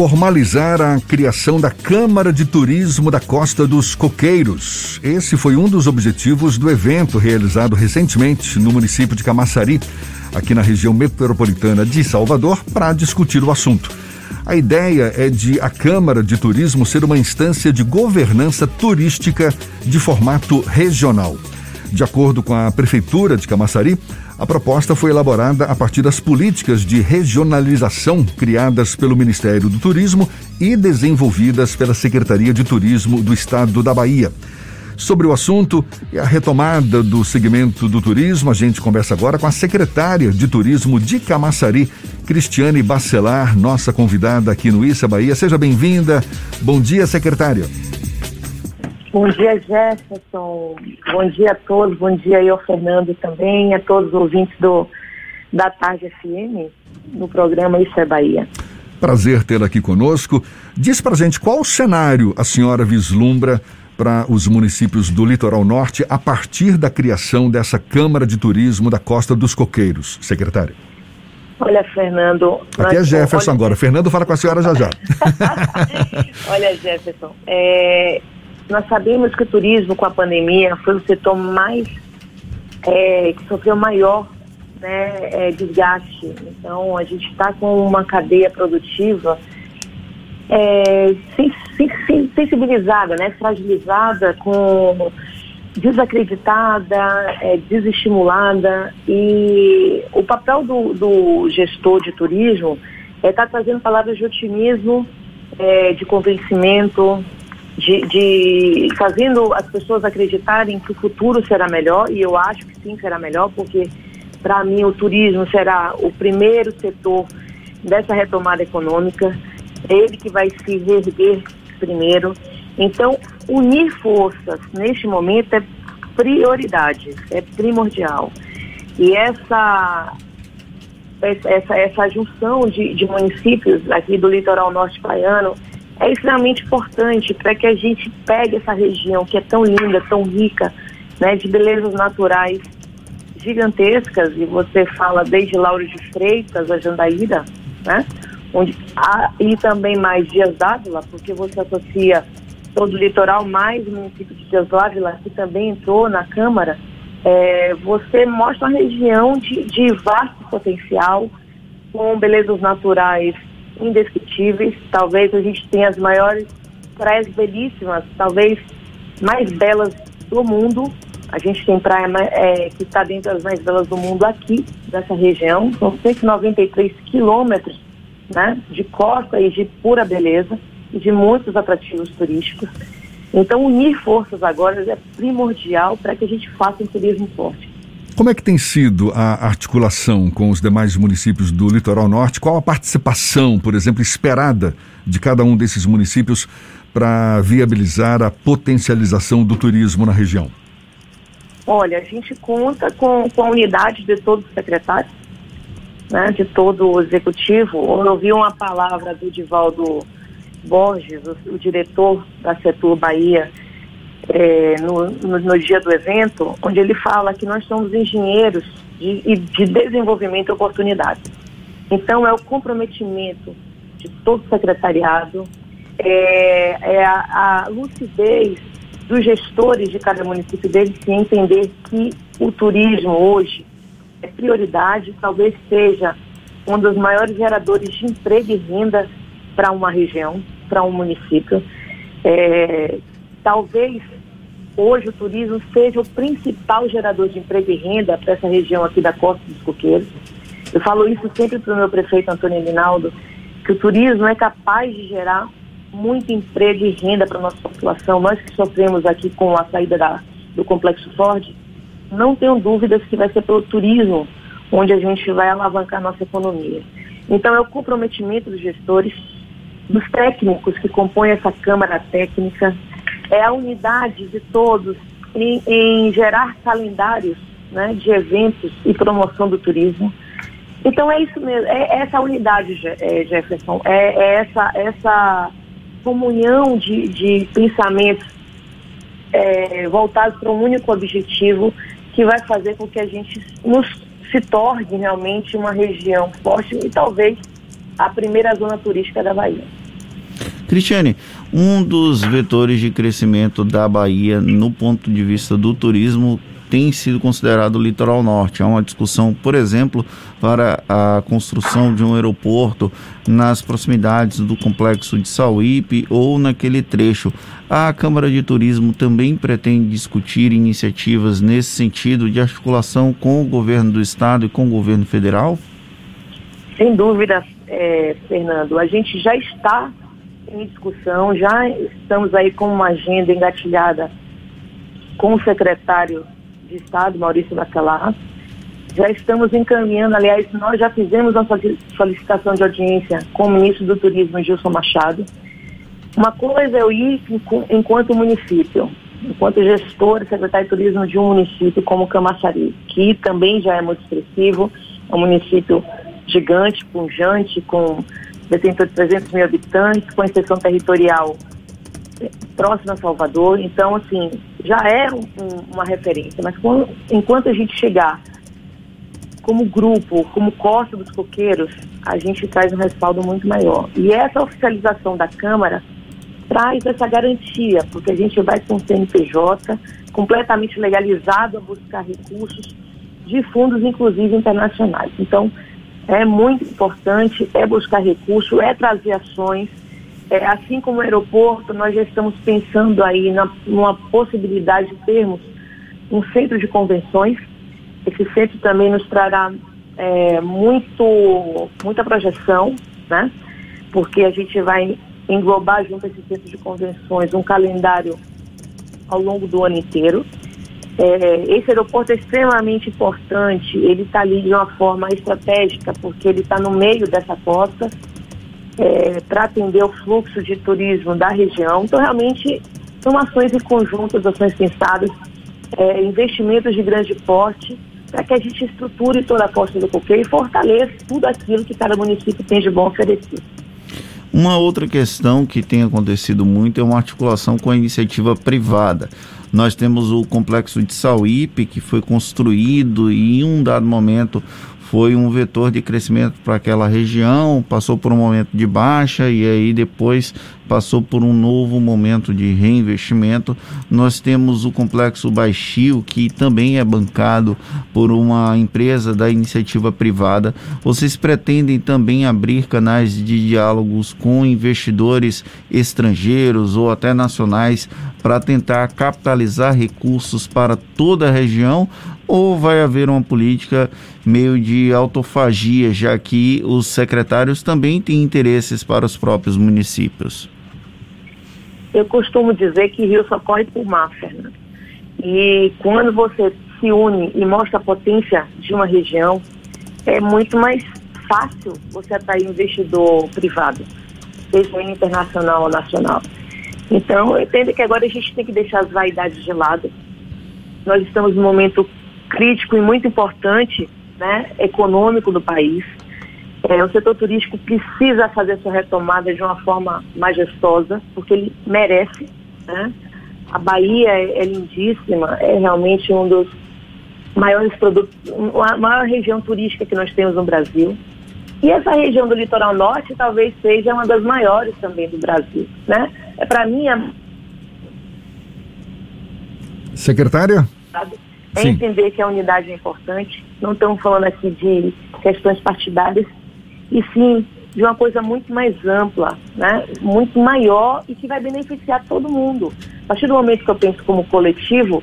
formalizar a criação da Câmara de Turismo da Costa dos Coqueiros. Esse foi um dos objetivos do evento realizado recentemente no município de Camaçari, aqui na região metropolitana de Salvador, para discutir o assunto. A ideia é de a Câmara de Turismo ser uma instância de governança turística de formato regional. De acordo com a Prefeitura de Camaçari, a proposta foi elaborada a partir das políticas de regionalização criadas pelo Ministério do Turismo e desenvolvidas pela Secretaria de Turismo do Estado da Bahia. Sobre o assunto e a retomada do segmento do turismo, a gente conversa agora com a secretária de Turismo de Camaçari, Cristiane Bacelar, nossa convidada aqui no Issa Bahia. Seja bem-vinda. Bom dia, secretária. Bom dia, Jefferson. Bom dia a todos. Bom dia aí ao Fernando também, a todos os ouvintes do, da Tarde FM, no programa Isso é Bahia. Prazer tê-la aqui conosco. Diz pra gente qual cenário a senhora vislumbra para os municípios do litoral norte a partir da criação dessa Câmara de Turismo da Costa dos Coqueiros, secretário. Olha, Fernando. Aqui é Jefferson olha... agora. Fernando fala com a senhora já já. olha, Jefferson, é, nós sabemos que o turismo com a pandemia foi o setor mais é, que sofreu maior né, é, desgaste. Então a gente está com uma cadeia produtiva é, sensibilizada, né, fragilizada, com desacreditada, é, desestimulada e o papel do, do gestor de turismo é estar tá trazendo palavras de otimismo, é, de convencimento, de, de fazendo as pessoas acreditarem que o futuro será melhor, e eu acho que sim será melhor, porque para mim o turismo será o primeiro setor dessa retomada econômica, ele que vai se reerguer primeiro. Então, unir forças neste momento é prioridade, é primordial. E essa essa, essa junção de, de municípios aqui do litoral norte baiano é extremamente importante para que a gente pegue essa região que é tão linda, tão rica, né, de belezas naturais gigantescas, e você fala desde Lauro de Freitas a Jandaíra, né, onde há, e também mais Dias d'Ávila, porque você associa todo o litoral mais o município de Dias d'Ávila, que também entrou na Câmara, é, você mostra uma região de, de vasto potencial, com belezas naturais indescritíveis. Talvez a gente tenha as maiores praias belíssimas, talvez mais belas do mundo. A gente tem praia é, que está dentro das mais belas do mundo aqui, dessa região. São 193 quilômetros né, de costa e de pura beleza e de muitos atrativos turísticos. Então, unir forças agora é primordial para que a gente faça um turismo forte. Como é que tem sido a articulação com os demais municípios do litoral norte? Qual a participação, por exemplo, esperada de cada um desses municípios para viabilizar a potencialização do turismo na região? Olha, a gente conta com, com a unidade de todos os secretários, né, de todo o executivo. Eu ouvi uma palavra do Divaldo Borges, o, o diretor da Setur Bahia, é, no, no, no, dia do evento, onde ele fala que nós somos engenheiros de, de desenvolvimento e oportunidade. Então, é o comprometimento de todo o secretariado, é, é a, a, lucidez dos gestores de cada município deles se entender que o turismo hoje é prioridade, talvez seja um dos maiores geradores de emprego e renda para uma região, para um município. É, talvez hoje o turismo seja o principal gerador de emprego e renda para essa região aqui da Costa dos Coqueiros. Eu falo isso sempre para o meu prefeito Antônio Linaldo, que o turismo é capaz de gerar muito emprego e renda para a nossa população. Nós que sofremos aqui com a saída da, do Complexo Ford, não tenho dúvidas que vai ser pelo turismo onde a gente vai alavancar nossa economia. Então é o comprometimento dos gestores, dos técnicos que compõem essa Câmara Técnica, é a unidade de todos em, em gerar calendários né, de eventos e promoção do turismo. Então é isso mesmo, é essa unidade, é, Jefferson, é, é essa, essa comunhão de, de pensamentos é, voltados para um único objetivo que vai fazer com que a gente nos se torne realmente uma região forte e talvez a primeira zona turística da Bahia. Cristiane, um dos vetores de crescimento da Bahia no ponto de vista do turismo tem sido considerado o litoral norte. Há uma discussão, por exemplo, para a construção de um aeroporto nas proximidades do complexo de Sauípe ou naquele trecho. A Câmara de Turismo também pretende discutir iniciativas nesse sentido de articulação com o governo do estado e com o governo federal? Sem dúvida, é, Fernando. A gente já está em discussão, já estamos aí com uma agenda engatilhada com o secretário de Estado, Maurício Bacelar. Já estamos encaminhando, aliás, nós já fizemos uma solicitação de audiência com o ministro do Turismo, Gilson Machado. Uma coisa é eu ir enquanto município, enquanto gestor secretário de turismo de um município como Camaçari, que também já é muito expressivo, é um município gigante, punjante, com detentor de 300 mil habitantes, com exceção territorial próximo a Salvador, então, assim, já é um, uma referência. Mas quando, enquanto a gente chegar como grupo, como Costa dos Coqueiros, a gente traz um respaldo muito maior. E essa oficialização da Câmara traz essa garantia, porque a gente vai com o CNPJ completamente legalizado a buscar recursos de fundos, inclusive internacionais. Então, é muito importante, é buscar recursos, é trazer ações é, assim como o aeroporto, nós já estamos pensando aí na, numa possibilidade de termos um centro de convenções. Esse centro também nos trará é, muito, muita projeção, né? Porque a gente vai englobar junto a esse centro de convenções um calendário ao longo do ano inteiro. É, esse aeroporto é extremamente importante, ele está ali de uma forma estratégica, porque ele está no meio dessa costa, é, para atender o fluxo de turismo da região. Então, realmente, são ações em conjunto, ações pensadas, é, investimentos de grande porte, para que a gente estruture toda a costa do coqueiro e fortaleça tudo aquilo que cada município tem de bom oferecer. Uma outra questão que tem acontecido muito é uma articulação com a iniciativa privada. Nós temos o complexo de Sauípe, que foi construído e em um dado momento foi um vetor de crescimento para aquela região, passou por um momento de baixa e aí depois passou por um novo momento de reinvestimento. Nós temos o complexo Baixio, que também é bancado por uma empresa da iniciativa privada. Vocês pretendem também abrir canais de diálogos com investidores estrangeiros ou até nacionais para tentar capitalizar recursos para toda a região? Ou vai haver uma política meio de autofagia, já que os secretários também têm interesses para os próprios municípios? Eu costumo dizer que rio só corre por mar, Fernando. E quando você se une e mostra a potência de uma região, é muito mais fácil você atrair investidor privado, seja internacional ou nacional. Então, eu entendo que agora a gente tem que deixar as vaidades de lado. Nós estamos num momento crítico e muito importante, né, econômico do país. É, o setor turístico precisa fazer sua retomada de uma forma majestosa, porque ele merece. Né? A Bahia é, é lindíssima, é realmente um dos maiores produtos, a maior região turística que nós temos no Brasil. E essa região do litoral norte talvez seja uma das maiores também do Brasil, né? É para mim a Secretária? É Sim. entender que a unidade é importante. Não estamos falando aqui de questões partidárias, e sim de uma coisa muito mais ampla, né? muito maior e que vai beneficiar todo mundo. A partir do momento que eu penso como coletivo,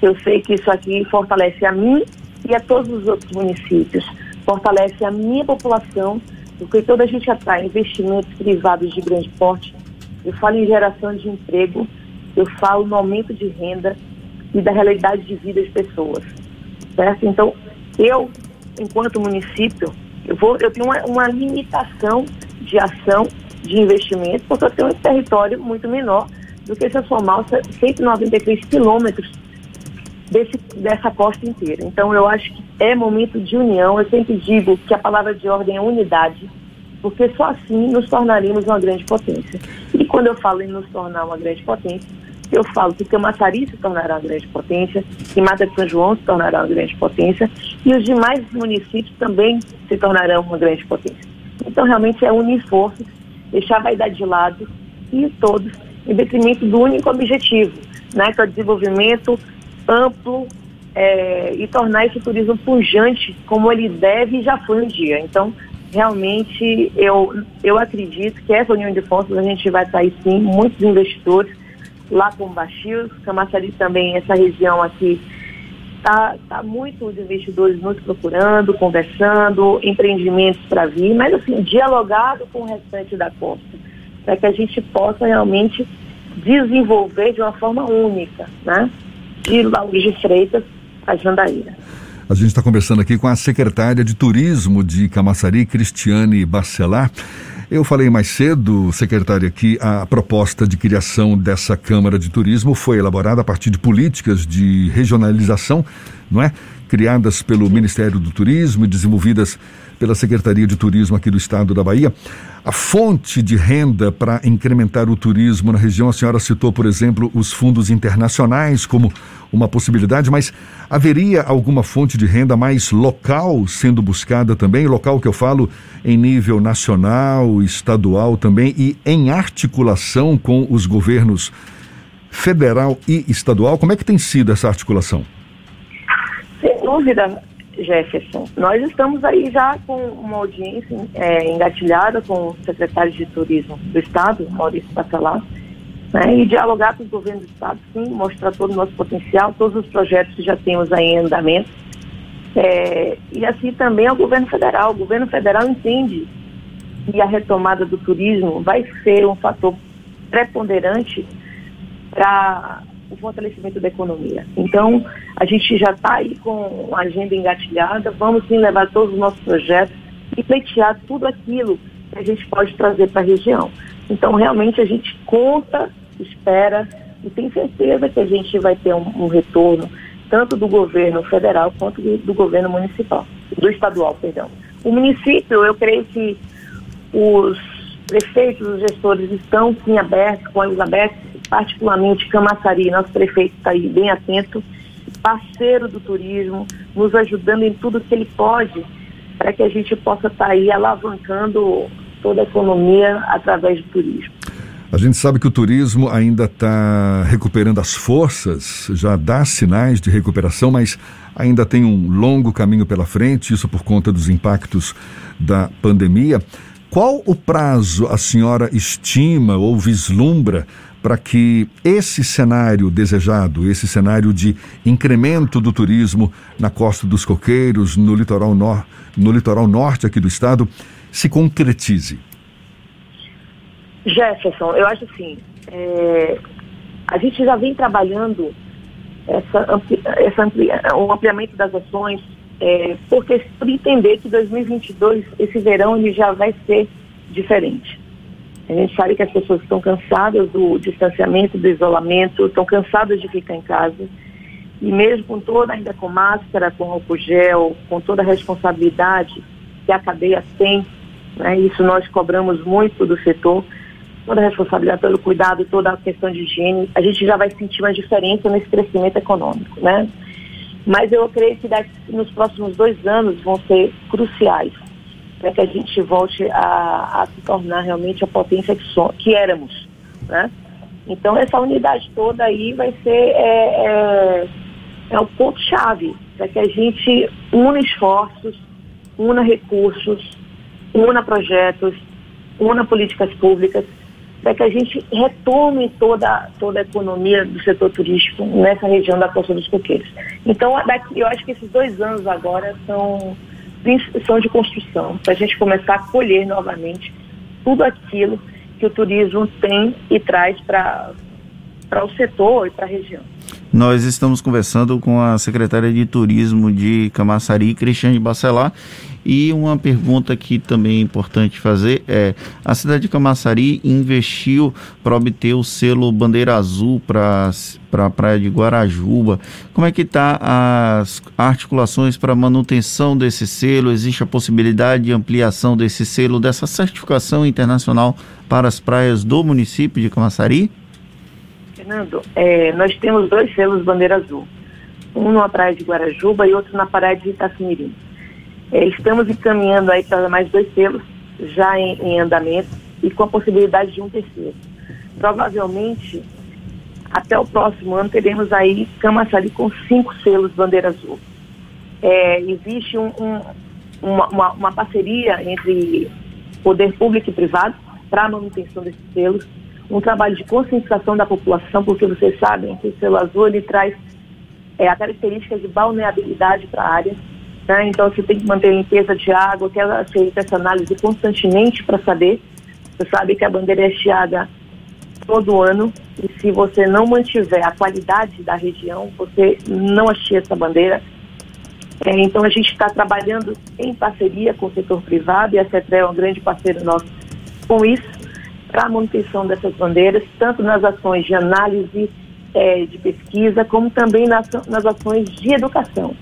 eu sei que isso aqui fortalece a mim e a todos os outros municípios, fortalece a minha população, porque toda a gente atrai investimentos privados de grande porte. Eu falo em geração de emprego, eu falo no aumento de renda e da realidade de vida das pessoas. Certo? Então, eu, enquanto município, eu, vou, eu tenho uma, uma limitação de ação de investimento, porque eu tenho um território muito menor do que se eu somar 193 quilômetros desse, dessa costa inteira. Então, eu acho que é momento de união. Eu sempre digo que a palavra de ordem é unidade, porque só assim nos tornaremos uma grande potência. E quando eu falo em nos tornar uma grande potência, eu falo que Camaçari se tornará uma grande potência, que Mata de São João se tornará uma grande potência e os demais municípios também se tornarão uma grande potência. Então, realmente é unir forças, deixar a vaidade de lado e todos, em detrimento do único objetivo, né, que é o desenvolvimento amplo é, e tornar esse turismo pujante como ele deve e já foi um dia. Então, realmente, eu, eu acredito que essa união de forças a gente vai sair sim, muitos investidores lá com Baixio, Camaçari também, essa região aqui, tá, tá muitos investidores nos procurando, conversando, empreendimentos para vir, mas assim, dialogado com o restante da costa, para que a gente possa realmente desenvolver de uma forma única, né? De Lauro de Freitas a Jandaíra. A gente está conversando aqui com a secretária de Turismo de Camaçari, Cristiane Bacelar. Eu falei mais cedo, secretária, que a proposta de criação dessa Câmara de Turismo foi elaborada a partir de políticas de regionalização, não é? Criadas pelo Ministério do Turismo e desenvolvidas pela Secretaria de Turismo aqui do estado da Bahia. A fonte de renda para incrementar o turismo na região, a senhora citou, por exemplo, os fundos internacionais como uma possibilidade, mas haveria alguma fonte de renda mais local sendo buscada também? Local que eu falo em nível nacional, estadual também e em articulação com os governos federal e estadual? Como é que tem sido essa articulação? Sem dúvida, Jefferson. Nós estamos aí já com uma audiência é, engatilhada com o secretário de Turismo do Estado, Maurício Bacelar, né, e dialogar com o governo do Estado, sim, mostrar todo o nosso potencial, todos os projetos que já temos aí em andamento. É, e assim também ao governo federal. O governo federal entende que a retomada do turismo vai ser um fator preponderante para o fortalecimento da economia. Então, a gente já está aí com a agenda engatilhada, vamos sim levar todos os nossos projetos e pleitear tudo aquilo que a gente pode trazer para a região. Então, realmente, a gente conta, espera e tem certeza que a gente vai ter um, um retorno tanto do governo federal quanto do, do governo municipal, do estadual, perdão. O município, eu creio que os prefeitos, os gestores estão sim abertos, com olhos abertos, particularmente Camaçari, nosso prefeito está aí bem atento, parceiro do turismo, nos ajudando em tudo que ele pode para que a gente possa estar tá aí alavancando toda a economia através do turismo. A gente sabe que o turismo ainda está recuperando as forças, já dá sinais de recuperação, mas ainda tem um longo caminho pela frente, isso por conta dos impactos da pandemia. Qual o prazo a senhora estima ou vislumbra para que esse cenário desejado, esse cenário de incremento do turismo na Costa dos Coqueiros, no litoral, no litoral norte aqui do estado, se concretize? Jefferson, eu acho assim, é, a gente já vem trabalhando essa, ampli, essa ampli, o ampliamento das ações, é, porque por entender que 2022, esse verão, ele já vai ser diferente. A gente sabe que as pessoas estão cansadas do distanciamento, do isolamento, estão cansadas de ficar em casa. E mesmo com toda, ainda com máscara, com álcool gel, com toda a responsabilidade que a cadeia tem, né, isso nós cobramos muito do setor, toda a responsabilidade pelo cuidado, toda a questão de higiene, a gente já vai sentir uma diferença nesse crescimento econômico, né? Mas eu creio que daqui, nos próximos dois anos vão ser cruciais para que a gente volte a, a, se tornar realmente a potência que, so, que éramos, né? Então essa unidade toda aí vai ser é, é, é o ponto-chave para que a gente una esforços, una recursos, una projetos, una políticas públicas, para que a gente retome toda, toda a economia do setor turístico nessa região da Costa dos Coqueiros. Então, daqui, eu acho que esses dois anos agora são são de construção, para a gente começar a colher novamente tudo aquilo que o turismo tem e traz para o setor e para a região. Nós estamos conversando com a secretária de Turismo de Camaçari, Cristiane Bacelar, e uma pergunta que também é importante fazer é: a cidade de Camaçari investiu para obter o selo Bandeira Azul para para a praia de Guarajuba. Como é que está as articulações para manutenção desse selo? Existe a possibilidade de ampliação desse selo, dessa certificação internacional para as praias do município de Camaçari? Fernando, é, nós temos dois selos Bandeira Azul. Um na praia de Guarajuba e outro na praia de Itacimirim. É, estamos encaminhando aí para mais dois selos já em, em andamento. e com a possibilidade de um terceiro. Provavelmente, até o próximo ano, teremos aí Camaçari com cinco selos bandeira azul. É, existe um, um, uma, uma, uma parceria entre poder público e privado para a manutenção desses selos, um trabalho de conscientização da população, porque vocês sabem que o selo azul ele traz é, a característica de balneabilidade para a área. Né? Então você tem que manter a limpeza de água, que ela feita essa análise constantemente para saber. Você sabe que a bandeira é hasteada todo ano e se você não mantiver a qualidade da região, você não hastia essa bandeira. É, então a gente está trabalhando em parceria com o setor privado e a CETRE é um grande parceiro nosso com isso, para a manutenção dessas bandeiras, tanto nas ações de análise é, de pesquisa, como também nas, nas ações de educação,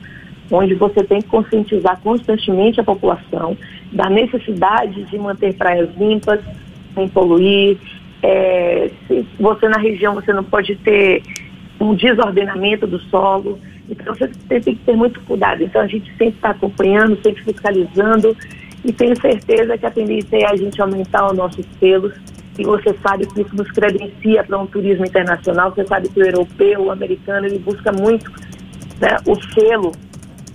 onde você tem que conscientizar constantemente a população da necessidade de manter praias limpas, sem poluir. É, se você na região você não pode ter um desordenamento do solo, então você tem, que ter muito cuidado. Então a gente sempre está acompanhando, sempre fiscalizando e tenho certeza que a tendência é a gente aumentar os nossos selos e você sabe que isso nos credencia para um turismo internacional. Você sabe que o europeu, o americano, ele busca muito né, o selo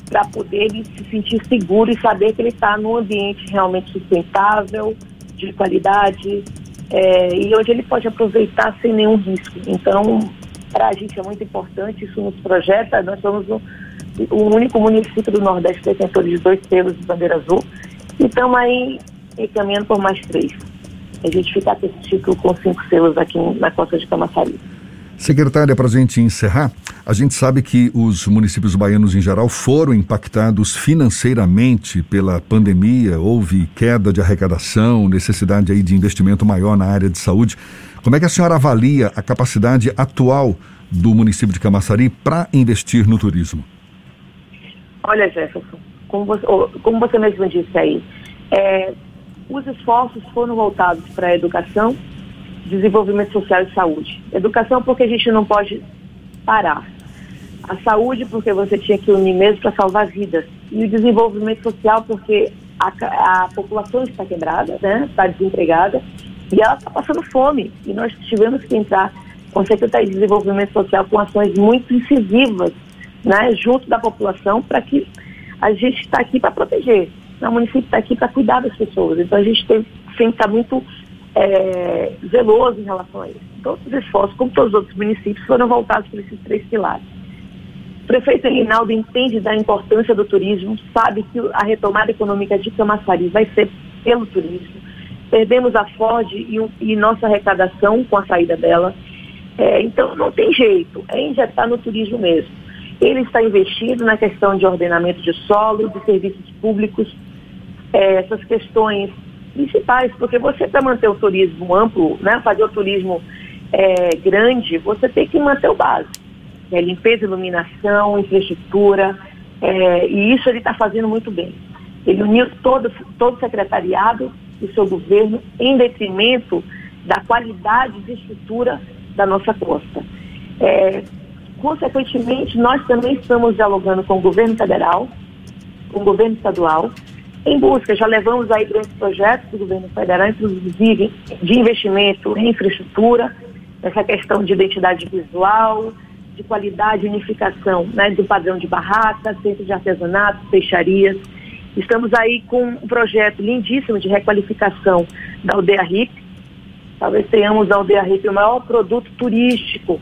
para poder se sentir seguro e saber que ele está num ambiente realmente sustentável, de qualidade, é, e onde ele pode aproveitar sem nenhum risco. Então, para a gente é muito importante, isso nos projeta. Nós somos o, o único município do Nordeste detentor de dois selos de bandeira azul e estamos aí encaminhando por mais três. A gente fica com esse título com cinco selos aqui na costa de Camaçari. Secretária, para a gente encerrar, a gente sabe que os municípios baianos em geral foram impactados financeiramente pela pandemia, houve queda de arrecadação, necessidade aí de investimento maior na área de saúde. Como é que a senhora avalia a capacidade atual do município de Camaçari para investir no turismo? Olha, Jefferson, como você, como você mesmo disse aí, é, os esforços foram voltados para a educação, desenvolvimento social e saúde. Educação porque a gente não pode parar. A saúde porque você tinha que unir mesmo para salvar vidas. E o desenvolvimento social porque a, a população está quebrada, né? está desempregada e ela está passando fome. E nós tivemos que entrar com a Secretaria de Desenvolvimento Social com ações muito incisivas né? junto da população para que a gente está aqui para proteger. O município está aqui para cuidar das pessoas. Então a gente tem, que estar muito é, zeloso em relação a isso. Todos os esforços, como todos os outros municípios, foram voltados para esses três pilares. O prefeito Reinaldo entende da importância do turismo, sabe que a retomada econômica de Camaçari vai ser pelo turismo. Perdemos a Ford e, e nossa arrecadação com a saída dela. É, então não tem jeito, é injetar no turismo mesmo. Ele está investindo na questão de ordenamento de solo, de serviços públicos, é, essas questões principais, porque você para manter o turismo amplo, né, fazer o turismo é, grande, você tem que manter o básico. É, limpeza, iluminação, infraestrutura, é, e isso ele está fazendo muito bem. Ele uniu todo, todo o secretariado e seu governo em detrimento da qualidade de estrutura da nossa costa. É, consequentemente, nós também estamos dialogando com o governo federal, com o governo estadual, em busca, já levamos aí grandes projetos do governo federal, inclusive de investimento em infraestrutura, essa questão de identidade visual, de qualidade e unificação né, do padrão de barracas, centro de artesanato, peixarias. Estamos aí com um projeto lindíssimo de requalificação da aldeia RIP. Talvez tenhamos a aldeia RIP o maior produto turístico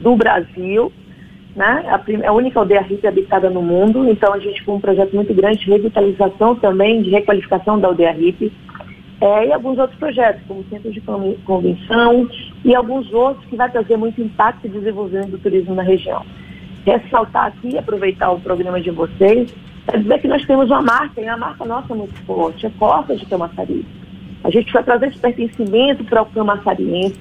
do Brasil, né? A, a, única aldeia rica habitada no mundo, então a gente com um projeto muito grande de revitalização também, de requalificação da aldeia hippie, é, e alguns outros projetos, como centro de convenção e alguns outros que vai trazer muito impacto e desenvolvimento do turismo na região. Ressaltar aqui, aproveitar o programa de vocês, para dizer que nós temos uma marca, e a marca nossa é muito forte, é Costa de Camaçari. A gente vai trazer esse pertencimento para o camaçariense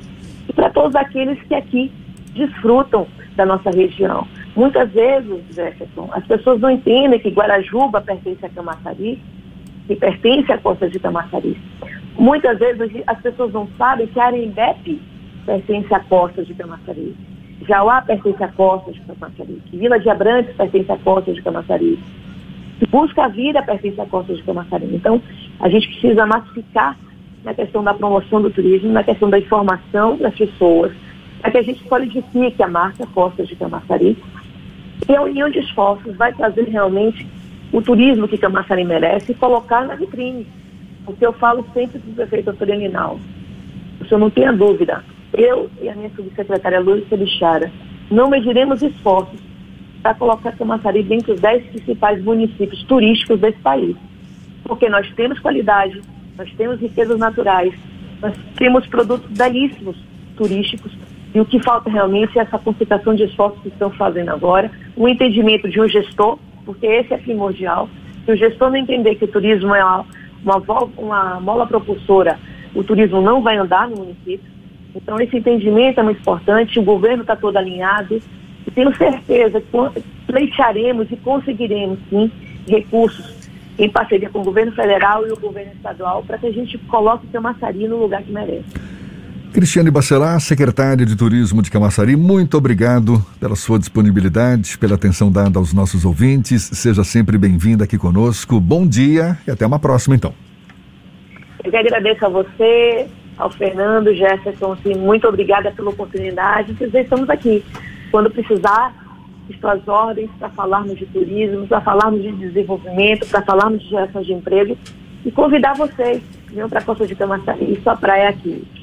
e para todos aqueles que aqui desfrutam da nossa região. Muitas vezes, Jefferson, as pessoas não entendem que Guarajuba pertence a Camaçari, que pertence à costa de Camaçari. Muitas vezes as pessoas não sabem que Arembepe pertence à costa de Camaçari. Jauá pertence à costa de Camaçari. Que Vila de Abrantes pertence à costa de Camaçari. Que Busca a Vida pertence à costa de Camaçari. Então, a gente precisa massificar na questão da promoção do turismo, na questão da informação das pessoas, para que a gente solidifique a marca Costa de Camaçari. E a união de esforços vai trazer realmente o turismo que Camaçari merece e colocar na vitrine. Porque eu falo sempre para o prefeito Antônio Linal, o senhor não tenha dúvida, eu e a minha subsecretária Lúcia Bichara não mediremos esforços para colocar Camaçari dentre os dez principais municípios turísticos desse país. Porque nós temos qualidade, nós temos riquezas naturais, nós temos produtos belíssimos turísticos e o que falta realmente é essa concentração de esforços que estão fazendo agora, o entendimento de um gestor, porque esse é primordial. Se o gestor não entender que o turismo é uma, uma, uma mola propulsora, o turismo não vai andar no município. Então, esse entendimento é muito importante, o governo está todo alinhado, e tenho certeza que pleitearemos e conseguiremos, sim, recursos em parceria com o governo federal e o governo estadual para que a gente coloque Camaçari no lugar que merece. Cristiane Bacelar, secretária de Turismo de Camaçari, muito obrigado pela sua disponibilidade, pela atenção dada aos nossos ouvintes. Seja sempre bem-vinda aqui conosco. Bom dia e até uma próxima, então. Eu que agradeço a você, ao Fernando, Jefferson, assim, muito obrigada pela oportunidade. Estamos aqui. Quando precisar, estou às ordens para falarmos de turismo, para falarmos de desenvolvimento, para falarmos de geração de emprego e convidar vocês, para a Costa de Camaçari, sua praia aqui.